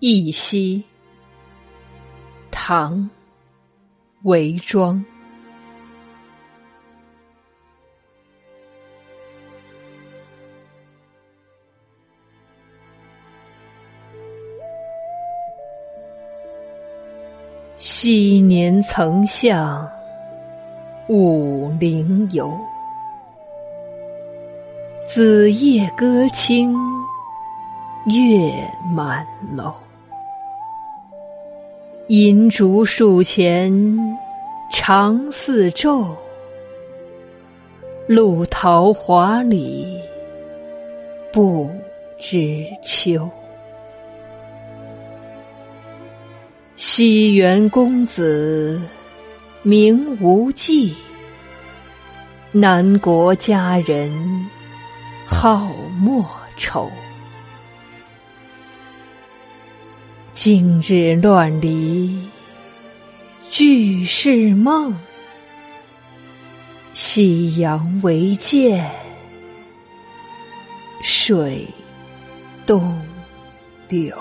一夕，唐·韦庄。昔年曾向武陵游，子夜歌清月满楼。银烛树前长似昼，露桃花里不知秋。西园公子名无忌，南国佳人好莫愁。今日乱离俱是梦，夕阳唯见水东流。